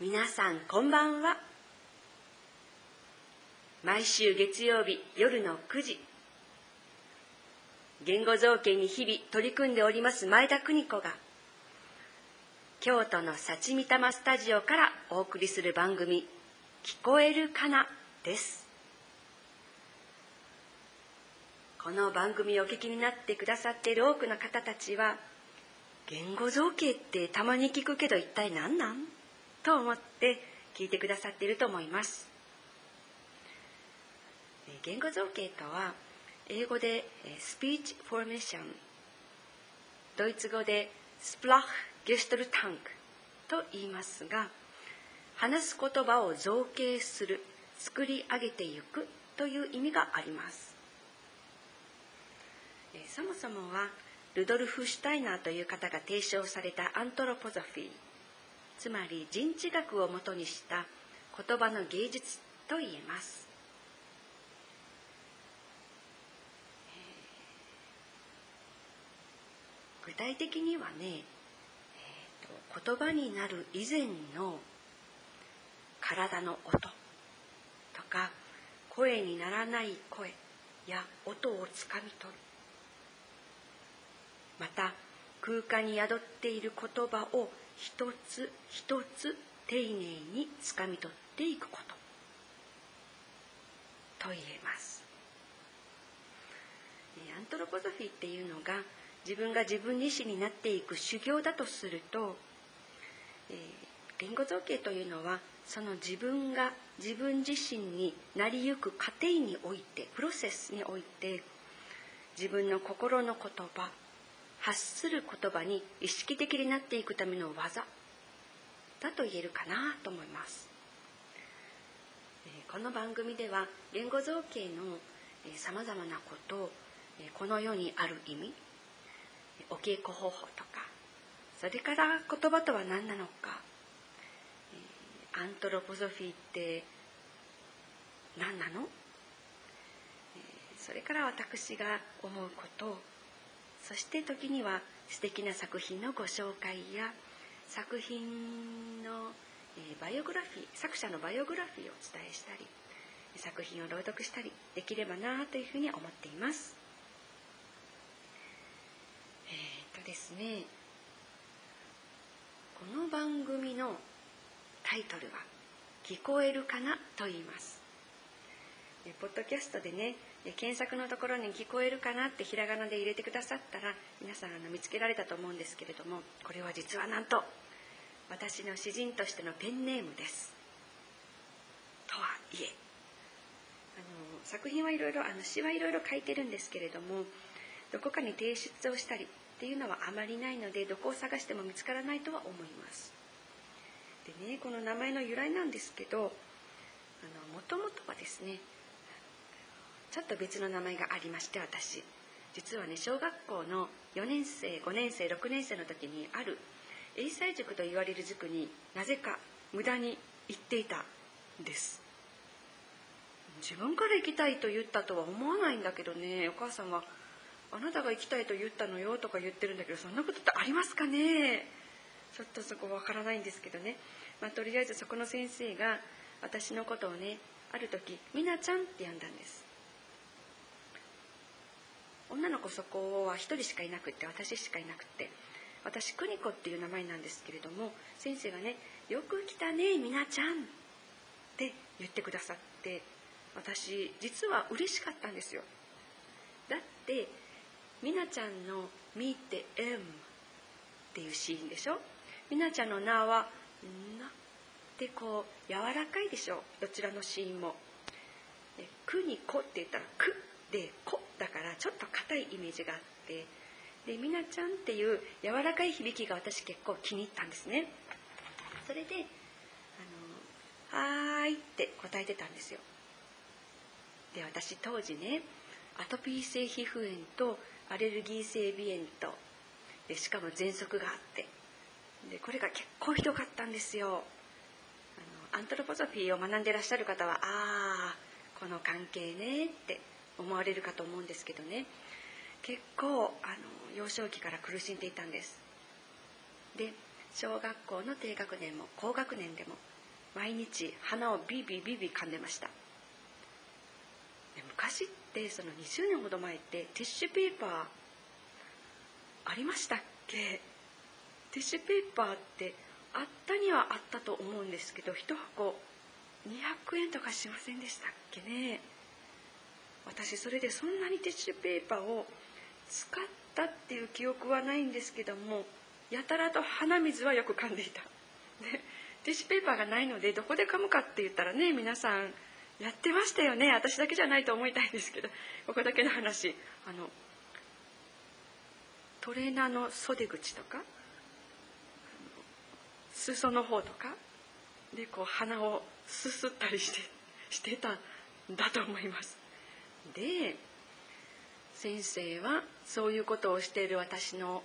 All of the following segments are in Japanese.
皆さんこんばんは。毎週月曜日夜の9時。言語造形に日々取り組んでおります前田邦子が京都の幸御霊スタジオからお送りする番組「聞こえるかな」です。この番組をお聞きになってくださっている多くの方たちは言語造形ってたまに聞くけど一体何なん？と思って聞いてくださっていると思います。言語造形とは英語でスピーチフォーメーションドイツ語でスプラッゲストルタンクと言いますが話す言葉を造形する作り上げていくという意味があります。そもそもはルドルフ・シュタイナーという方が提唱されたアントロポゾフィー。つまり人知学をもとにした言葉の芸術と言えます。具体的にはね、言葉になる以前の体の音とか声にならない声や音をつかみ取る。また空間に宿っている言葉を一つ一つ丁寧につかみ取っていくこと。と言えます。アントロポゾフィーっていうのが自分が自分自身になっていく修行だとすると、えー、言語造形というのはその自分が自分自身になりゆく過程においてプロセスにおいて自分の心の言葉発する言葉に意識的になっていくための技だと言えるかなと思います。この番組では言語造形のさまざまなことをこの世にある意味お稽古方法とかそれから言葉とは何なのかアントロポゾフィーって何なの？それから私が思うことそして時には素敵な作品のご紹介や作品のえバイオグラフィー作者のバイオグラフィーをお伝えしたり作品を朗読したりできればなというふうに思っていますえー、っとですねこの番組のタイトルは「聞こえるかな?」と言いますポッドキャストでね検索のところに聞こえるかなってひらがなで入れてくださったら皆さんあの見つけられたと思うんですけれどもこれは実はなんと私の詩人としてのペンネームです。とはいえあの作品はいろいろあの詩はいろいろ書いてるんですけれどもどこかに提出をしたりっていうのはあまりないのでどこを探しても見つからないとは思います。でねこの名前の由来なんですけどもともとはですねちょっと別の名前がありまして私。実はね小学校の4年生5年生6年生の時にある英才塾と言われる塾になぜか無駄に行っていたんです。自分から行きたいと言ったとは思わないんだけどねお母さんは「あなたが行きたいと言ったのよ」とか言ってるんだけどそんなことってありますかね？ちょっとそこわからないんですけどね、まあ、とりあえずそこの先生が私のことをねある時「みなちゃん」って呼んだんです。女の子そこは1人しかいなくって私しかいなくって私邦子っていう名前なんですけれども先生がね「よく来たねみなちゃん」って言ってくださって私実は嬉しかったんですよ。だってみなちゃんの「見て M」っていうシーンでしょ？みなちゃんの名は「な」ってこう柔らかいでしょ？どちらのシーンも「くにこ」って言ったら「く」で「こ」だからちょっと硬いイメージがあってで「みなちゃん」っていう柔らかい響きが私結構気に入ったんですね。それで「あのはーい」って答えてたんですよ。で私当時ねアトピー性皮膚炎とアレルギー性鼻炎とでしかも喘息があってでこれが結構ひどかったんですよ。あのアントロポソフィーを学んでらっしゃる方はああこの関係ねって思われるかと思うんですけどね。結構あの幼少期から苦しんでいたんです。で小学校の低学年も高学年でも毎日鼻をビビビビ噛んでました。昔ってその20年ほど前ってティッシュペーパーありましたっけ？ティッシュペーパーってあったにはあったと思うんですけど1箱200円とかしませんでしたっけね？私それでそんなにティッシュペーパーを使ったっていう記憶はないんですけどもやたらと鼻水はよく噛んでいた。で ティッシュペーパーがないのでどこで噛むかって言ったらね皆さんやってましたよね。私だけじゃないと思いたいんですけどここだけの話。あのトレーナーの袖口とか裾の方とかでこう鼻をすすったりしてしてたんだと思います。で先生はそういうことをしている私の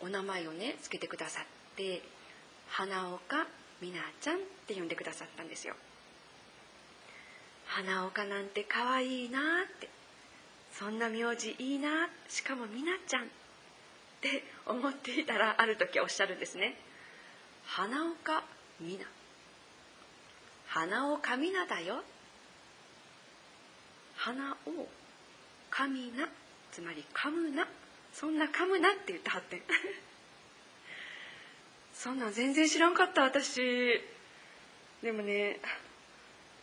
お名前をねつけてくださって花岡美奈ちゃんって呼んでくださったんですよ。花岡なんて可愛いなってそんな名字いいなしかも美奈ちゃんって思っていたらある時おっしゃるんですね。花岡美奈。花岡美奈だよ花を神なつまり噛むなそんな噛むなって言ってはって そんなん全然知らんかった私。でもね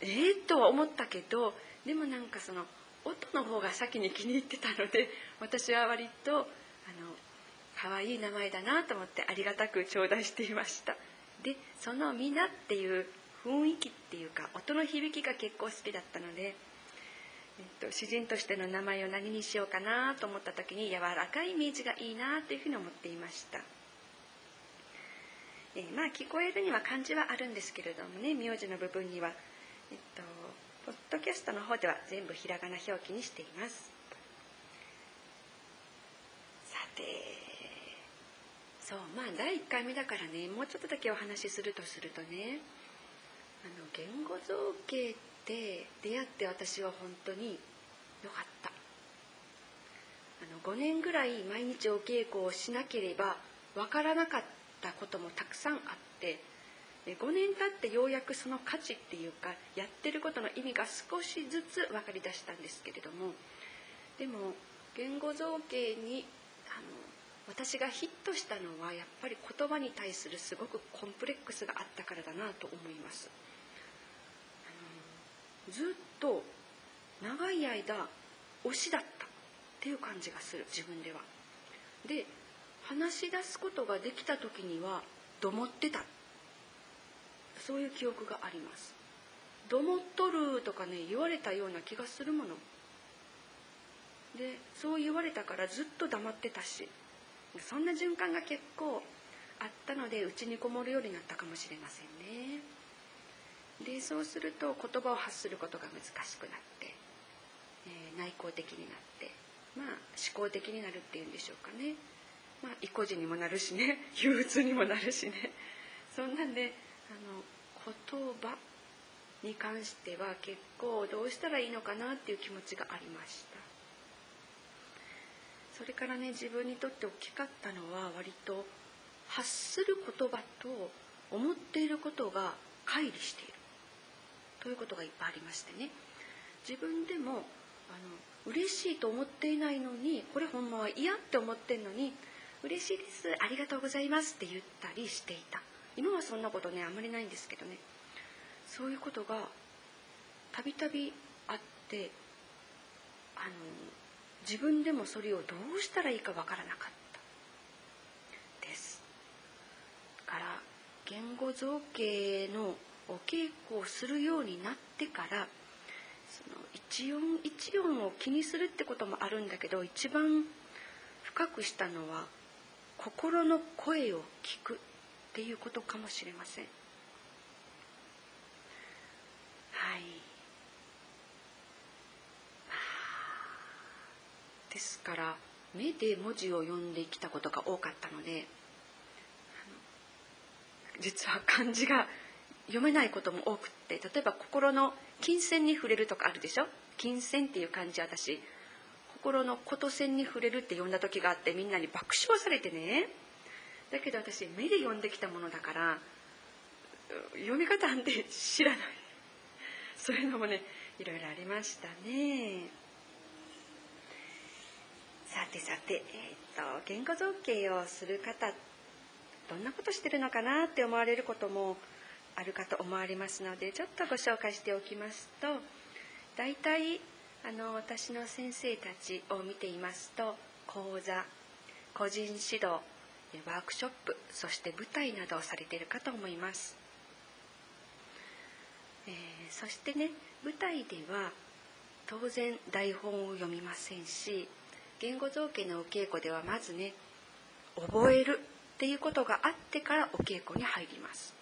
ええー、とは思ったけどでもなんかその音の方が先に気に入ってたので私は割とあの可愛い名前だなと思ってありがたく頂戴していました。でその「皆」っていう雰囲気っていうか音の響きが結構好きだったので、と、主人としての名前を何にしようかなと思った時に柔らかいイメージがいいなというふうに思っていました。えー、まあ聞こえるには漢字はあるんですけれどもね名字の部分にはえっとポッドキャストの方では全部ひらがな表記にしています。さてそうまあ第1回目だからねもうちょっとだけお話しするとするとねあの言語造形って出会って私は本当に良かったあの5年ぐらい毎日お稽古をしなければわからなかったったこともたくさんあって5年経ってようやくその価値っていうかやってることの意味が少しずつ分かりだしたんですけれどもでも言語造形にあの私がヒットしたのはやっぱり言葉に対するすごくコンプレックスがあったからだなと思います。ずっと長い間推しだったっていう感じがする自分では。で話し出すことができた時にはどもってた。そういう記憶があります。どもっとるとかね言われたような気がするもの。でそう言われたからずっと黙ってたし。そんな循環が結構あったのでうちにこもるようになったかもしれませんね。でそうすると言葉を発することが難しくなって、えー、内向的になってまあ思考的になるっていうんでしょうかね。まあ、意固地にもなるしね 憂鬱にもなるしね。そんなんであの言葉に関しては結構どうしたらいいのかなっていう気持ちがありました。それからね自分にとって大きかったのは割と発する言葉と思っていることが乖離している。ということがいっぱいありましてね。自分でもあの嬉しいと思っていないのにこれほんまは嫌って思ってんのに嬉しいですありがとうございますって言ったりしていた。今はそんなことねあんまりないんですけどね。そういうことがたびたびあってあの自分でもそれをどうしたらいいかわからなかった。です。から言語造形のお稽古をするようになってからその一音一音を気にするってこともあるんだけど一番深くしたのは心の声を聞くっていうことかもしれません。はい。ですから目で文字を読んできたことが多かったので実は漢字が読めないことも多くって例えば心の金銭に触れるとかあるでしょ？金銭っていう漢字私。心のこと線に触れるって呼んだ時があってみんなに爆笑されてね。だけど私目で読んできたものだから読み方なんて知らない。そういうのもねいろいろありましたね。さてさて、えーと、と言語造形をする方どんなことしてるのかなって思われることもあるかと思われますのでちょっとご紹介しておきますと大体あの私の先生たちを見ていますと講座個人指導ワークショップそして舞台などをされているかと思います、えー、そしてね舞台では当然台本を読みませんし言語造形のお稽古ではまずね覚えるっていうことがあってからお稽古に入ります。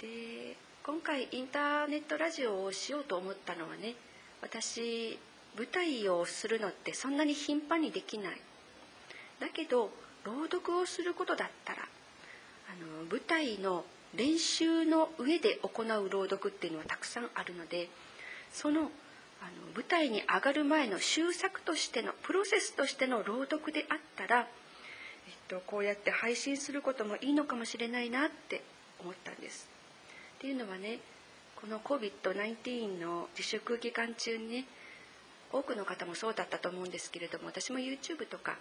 で今回インターネットラジオをしようと思ったのはね私舞台をするのってそんなに頻繁にできないだけど朗読をすることだったらあの舞台の練習の上で行う朗読っていうのはたくさんあるのでそのあの舞台に上がる前の修作としてのプロセスとしての朗読であったら、えっと、こうやって配信することもいいのかもしれないなって思ったんです。っていうのはねこの COVID-19 の自粛期間中にね多くの方もそうだったと思うんですけれども私も YouTube とか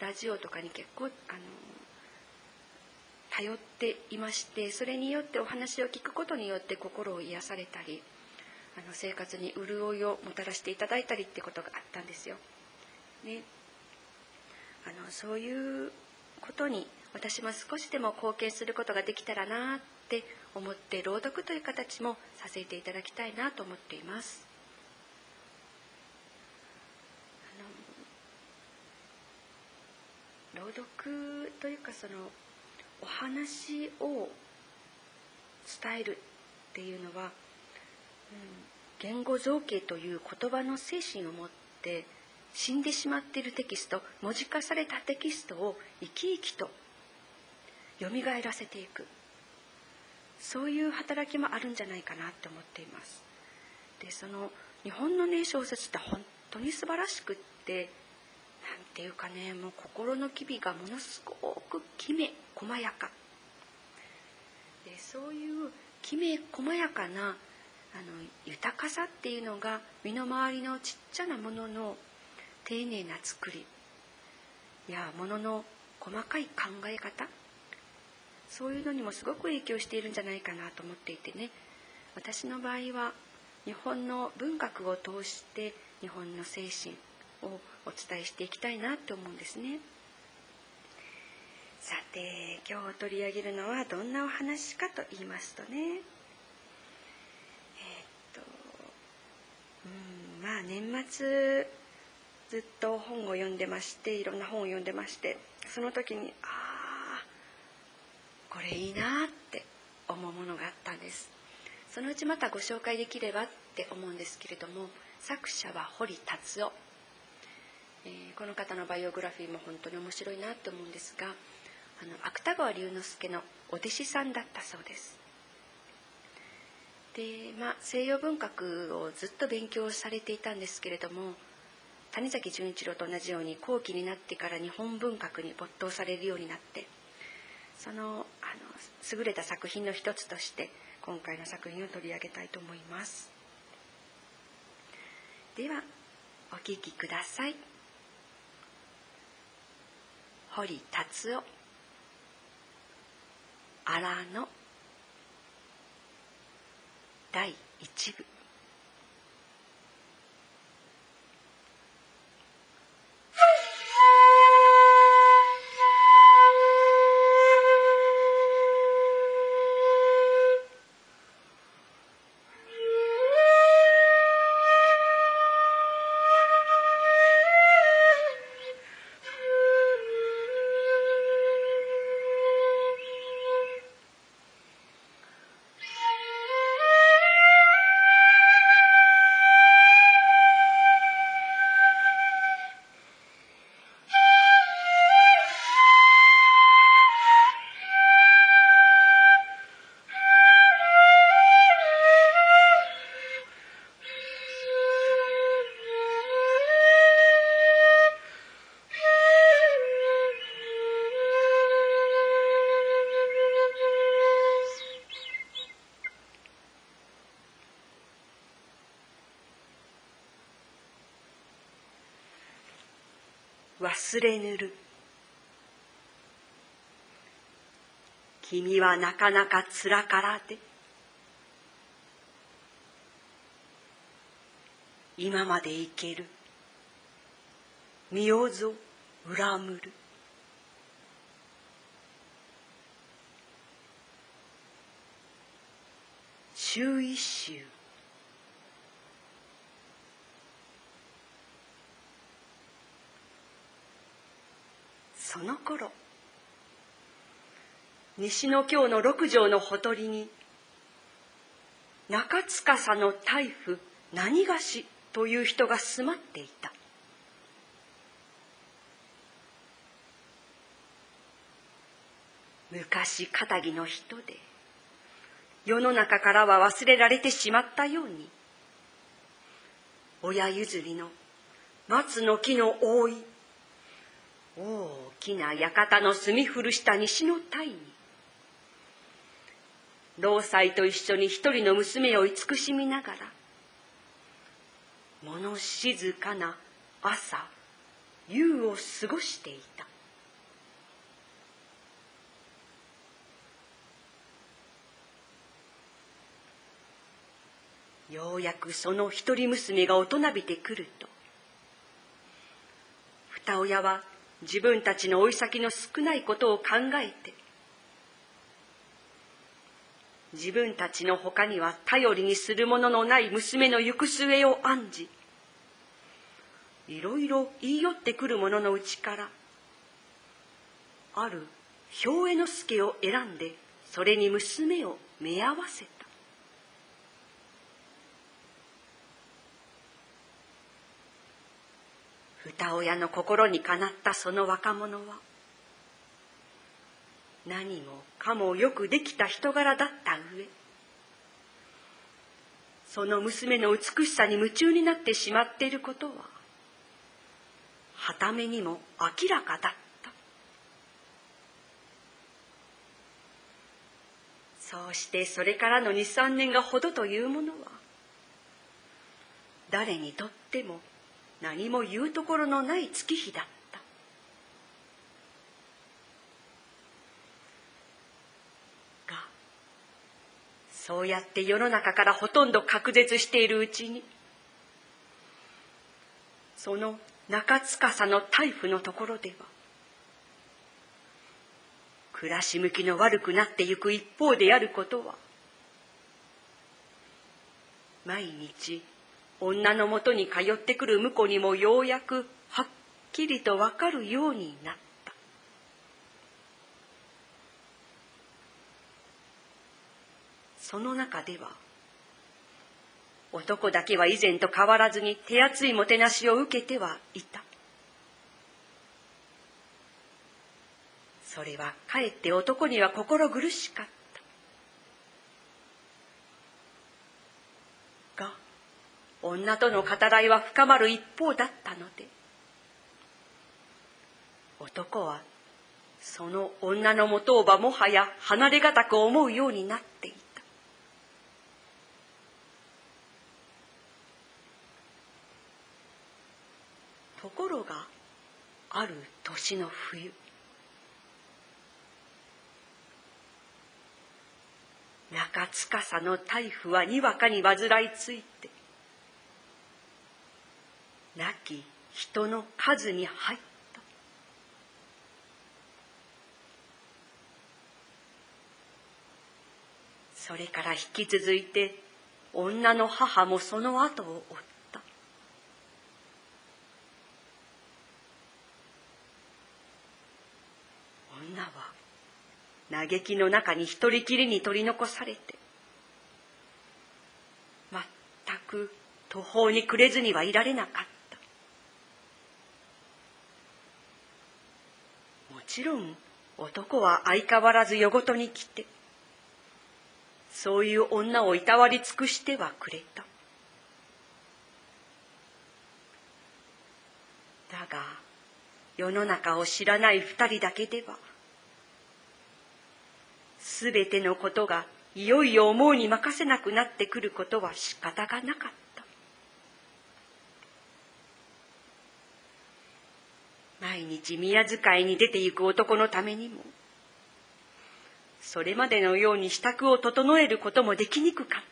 ラジオとかに結構あの頼っていましてそれによってお話を聞くことによって心を癒されたりあの生活に潤いをもたらしていただいたりってことがあったんですよ。ね、あのそういうことに私も少しでも貢献することができたらなって思って朗読という形もさせていただきたいなと思っています。朗読というかそのお話を伝えるっていうのは、うん、言語造形という言葉の精神を持って死んでしまっているテキスト文字化されたテキストを生き生きとよみがえらせていくそういう働きもあるんじゃないかなって思っています。でその日本のね小説って本当に素晴らしくってなんていうかねもう心の機微がものすごくきめ細やか。でそういうきめ細やかなあの豊かさっていうのが身の回りのちっちゃなものの丁寧な作り。やものの細かい考え方。そういうのにもすごく影響しているんじゃないかなと思っていてね私の場合は日本の文学を通して日本の精神をお伝えしていきたいなと思うんですね。さて今日取り上げるのはどんなお話かと言いますとねえー、っとうんまあ年末ずっと本を読んでましていろんな本を読んでましてその時にああこれいいなって思うものがあったんです。そのうちまたご紹介できればって思うんですけれども作者は堀達夫。えー、この方のバイオグラフィーも本当に面白いなと思うんですがあの芥川龍之介のお弟子さんだったそうです。で、まあ、西洋文学をずっと勉強されていたんですけれども谷崎潤一郎と同じように後期になってから日本文学に没頭されるようになってそのあの優れた作品の一つとして今回の作品を取り上げたいと思います。ではお聴きください。堀達夫。荒野。第一部。忘れぬる。君はなかなかつらからで。今までいける。身をぞ恨むる周一周その頃西の京の六条のほとりに中司の大夫何菓子という人が住まっていた。昔肩着の人で世の中からは忘れられてしまったように親譲りの松の木の覆い大きな館の住み古した西の隊に老妻と一緒に一人の娘を慈しみながら物静かな朝夕を過ごしていた。ようやくその一人娘が大人びてくると二親は自分たちの老い先の少ないことを考えて自分たちの他には頼りにするもののない娘の行く末を案じいろいろ言い寄ってくる者のうちからある兵衛之助を選んでそれに娘を目合わせた親の心にかなったその若者は何もかもよくできた人柄だった上その娘の美しさに夢中になってしまっていることははためにも明らかだった。そうしてそれからの23年がほどというものは誰にとっても何も言うところのない月日だった。がそうやって世の中からほとんど隔絶しているうちにその中司の大夫のところでは暮らし向きの悪くなってゆく一方であることは毎日女のもとに通ってくる婿にもようやくはっきりとわかるようになった。その中では男だけは以前と変わらずに手厚いもてなしを受けてはいた。それはかえって男には心苦しかった。女との語らいは深まる一方だったので。男はその女のもとをばもはや離れがたく思うようになっていた。ところがある年の冬。中司の大夫はにわかに患いついて亡き人の数に入った。それから引き続いて女の母もその後を追った。女は嘆きの中に一人きりに取り残されて全く途方に暮れずにはいられなかった。ちろん男は相変わらず夜ごとに来てそういう女をいたわり尽くしてはくれた。だが世の中を知らない二人だけではすべてのことがいよいよ思うに任せなくなってくることは仕方がなかった。毎日宮遣いに出て行く男のためにもそれまでのように支度を整えることもできにくかった。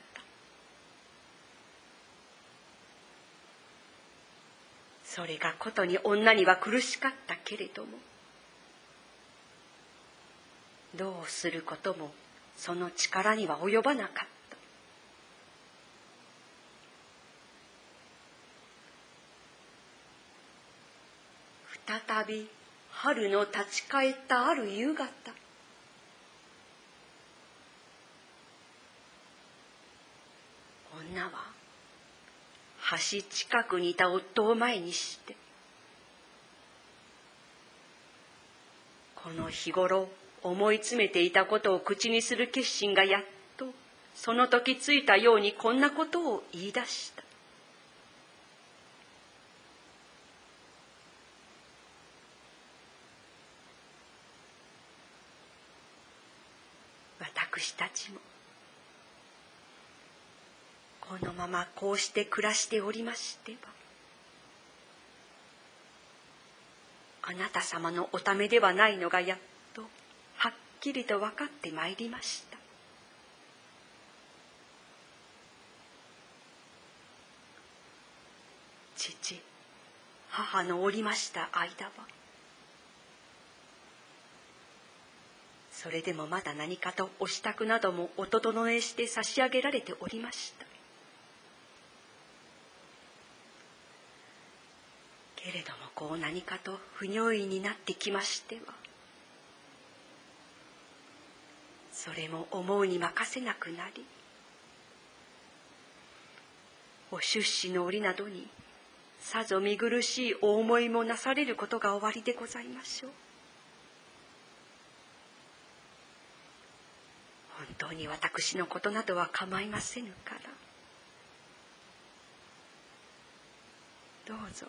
それがことに女には苦しかったけれどもどうすることもその力には及ばなかった。再び春の立ち返ったある夕方。女は橋近くにいた夫を前にしてこの日頃思い詰めていたことを口にする決心がやっとその時ついたようにこんなことを言い出した。私たちも。このままこうして暮らしておりましてはあなた様のおためではないのがやっとはっきりと分かってまいりました。父母のおりました間はそれでもまだ何かとお支度などもお整えして差し上げられておりました。けれどもこう何かと不如意になってきましてはそれも思うに任せなくなりお出資の折などにさぞ見苦しいお思いもなされることがおありでございましょう。本当に私のことなどは構いませぬから。どうぞ。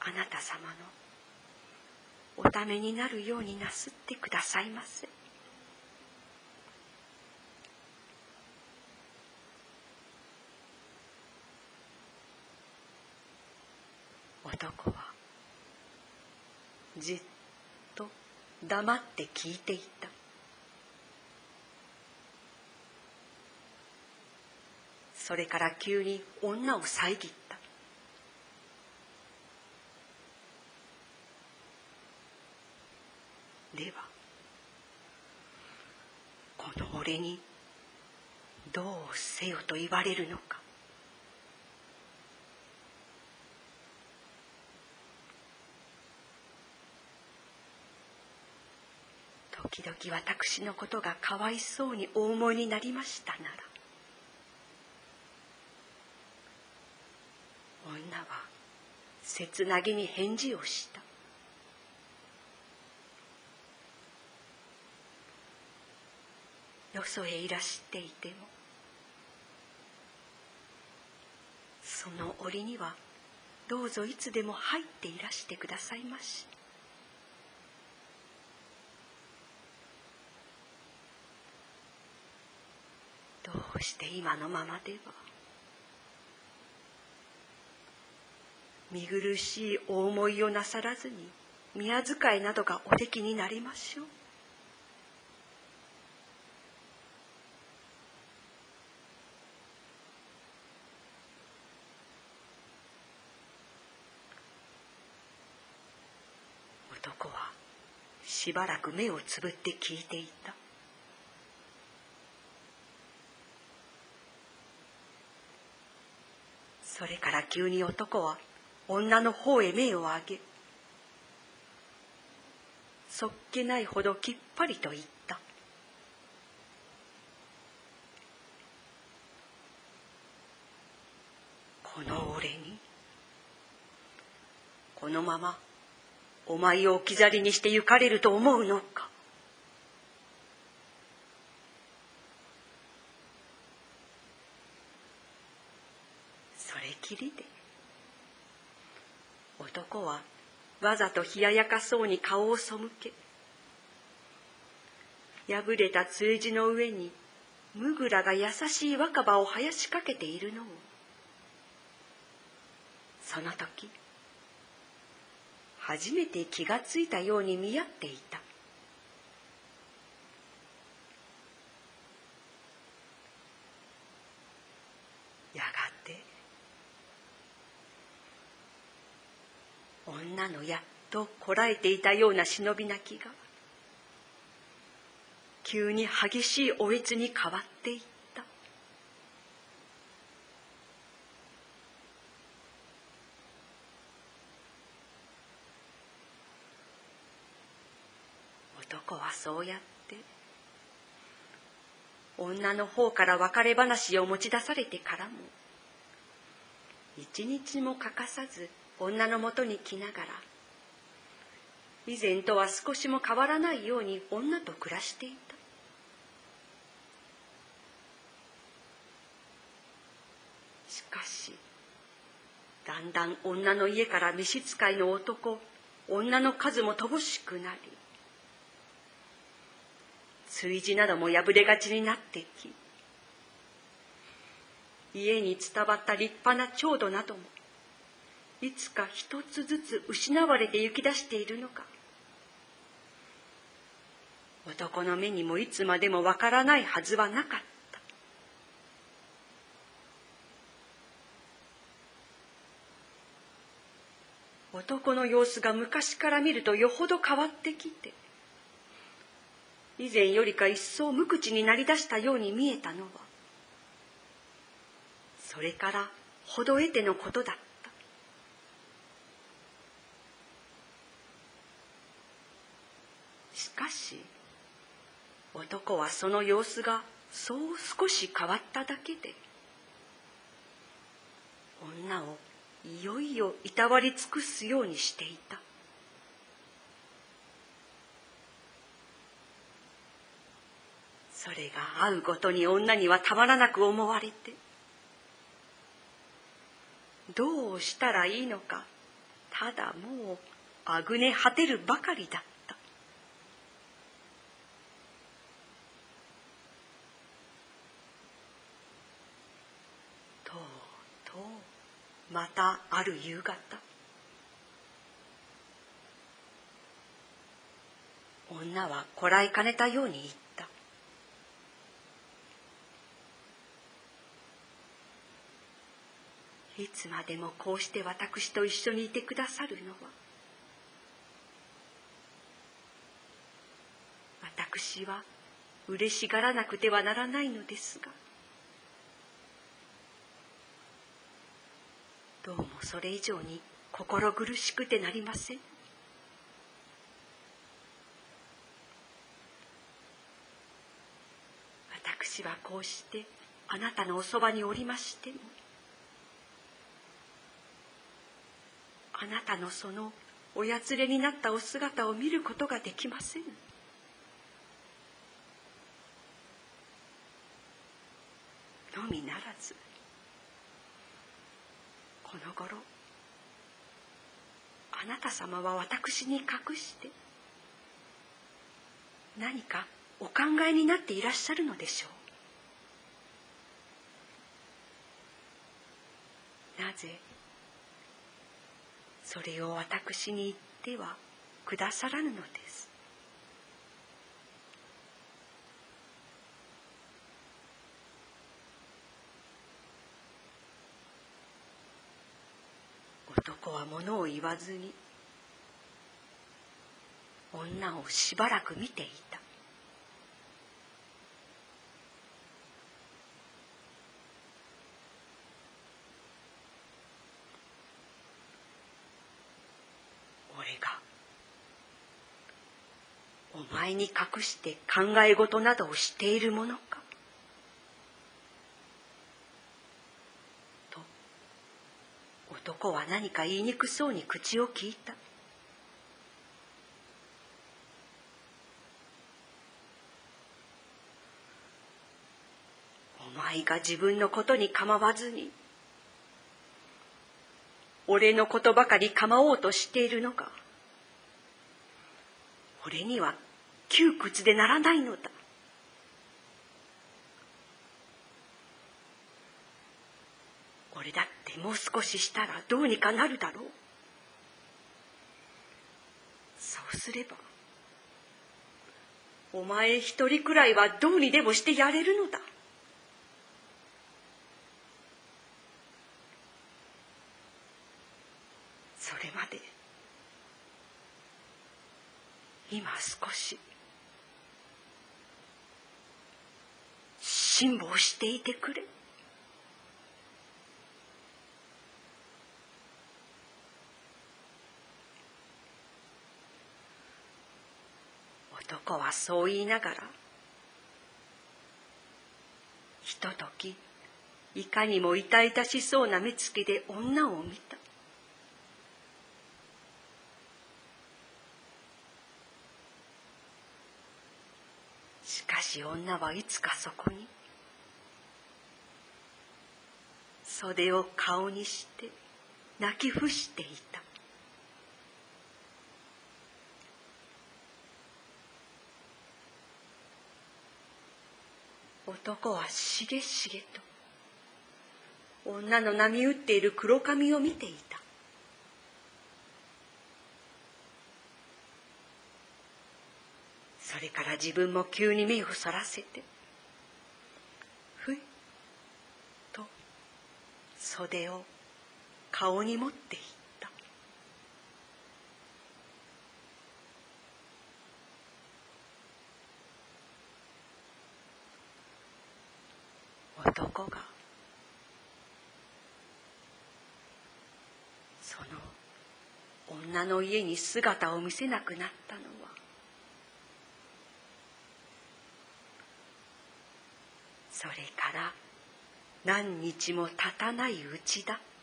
あなた様のおためになるようになすってくださいませ。男はじっと黙って聞いていた。それから急に女を遮った。ではこの俺にどうせよと言われるのか。時々私のことがかわいそうにお思いになりましたなら女は切なぎに返事をしたよそへいらしていてもその折にはどうぞいつでも入っていらしてくださいまし。どうして今のままでは見苦しいお思いをなさらずに宮遣いなどがおできになりましょう。男はしばらく目をつぶって聞いていた。それから急に男は女の方へ目を上げそっけないほどきっぱりと言った。この俺にこのままお前を置き去りにして行かれると思うのか。それきりで。男はわざと冷ややかそうに顔を背け破れた通じの上にムグラが優しい若葉を生やしかけているのを。その時初めて気がついたように見合っていたやがて女のやっとこらえていたような忍び泣きが。急に激しいおえつに変わっていった男はそうやって女の方から別れ話を持ち出されてからも一日も欠かさず女のもとに来ながら以前とは少しも変わらないように女と暮らしていた。しかしだんだん女の家から召使いの男女の数も乏しくなり炊事なども破れがちになってき家に伝わった立派な調度などもいつか一つずつ失われて行き出しているのか。男の目にもいつまでもわからないはずはなかった。男の様子が昔から見るとよほど変わってきて以前よりか一層無口になりだしたように見えたのはそれからほど得てのことだったしかし男はその様子がそう少し変わっただけで女をいよいよいたわり尽くすようにしていた。それが会うごとに女にはたまらなく思われてどうしたらいいのかただもうあぐね果てるばかりだったとうとうまたある夕方。女はこらえかねたように言った。いつまでもこうして私と一緒にいてくださるのは。私は嬉しがらなくてはならないのですが。どうもそれ以上に心苦しくてなりません。私はこうしてあなたのおそばにおりましてもあなたのそのおやつれになったお姿を見ることができません。のみならずこの頃あなた様は私に隠して何かお考えになっていらっしゃるのでしょう？なぜそれを私に言ってはくださらぬので？す物を言わずに女をしばらく見ていた。俺がお前に隠して考え事などをしているものかと男は何か言いにくそうに口を聞いた。お前が自分のことに構わずに俺のことばかり構おうとしているのか俺には窮屈でならないのだ俺だってもう少ししたらどうにかなるだろう。そうすればお前一人くらいはどうにでもしてやれるのだ。それまで今少し辛抱していてくれ。男はそう言いながらひとときいかにも痛々しそうな目つきで女を見た。しかし女はいつかそこに袖を顔にして泣き伏していた。男はしげしげと女の波打っている黒髪を見ていた。それから自分も急に目をそらせてふいと袖を顔に持っていた男がその女の家に姿を見せなくなったのは。それから何日も経たないうちだ。った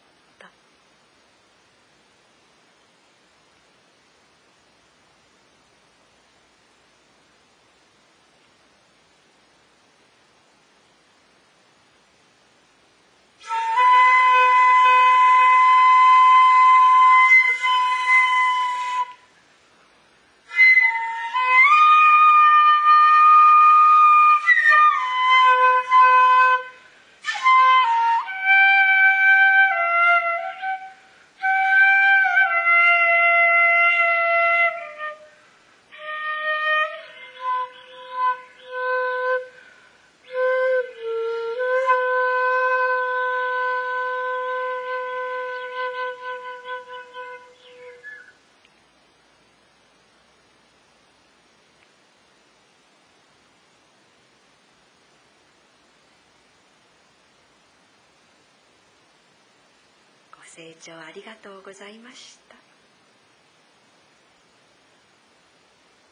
清聴ありがとうございました。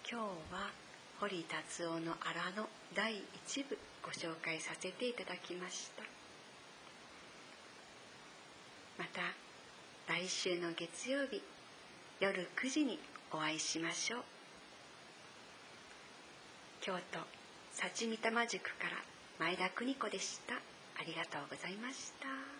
今日は堀達夫の「荒野」第1部ご紹介させていただきました。また来週の月曜日夜9時にお会いしましょう。京都幸御霊塾から前田邦子でした。ありがとうございました。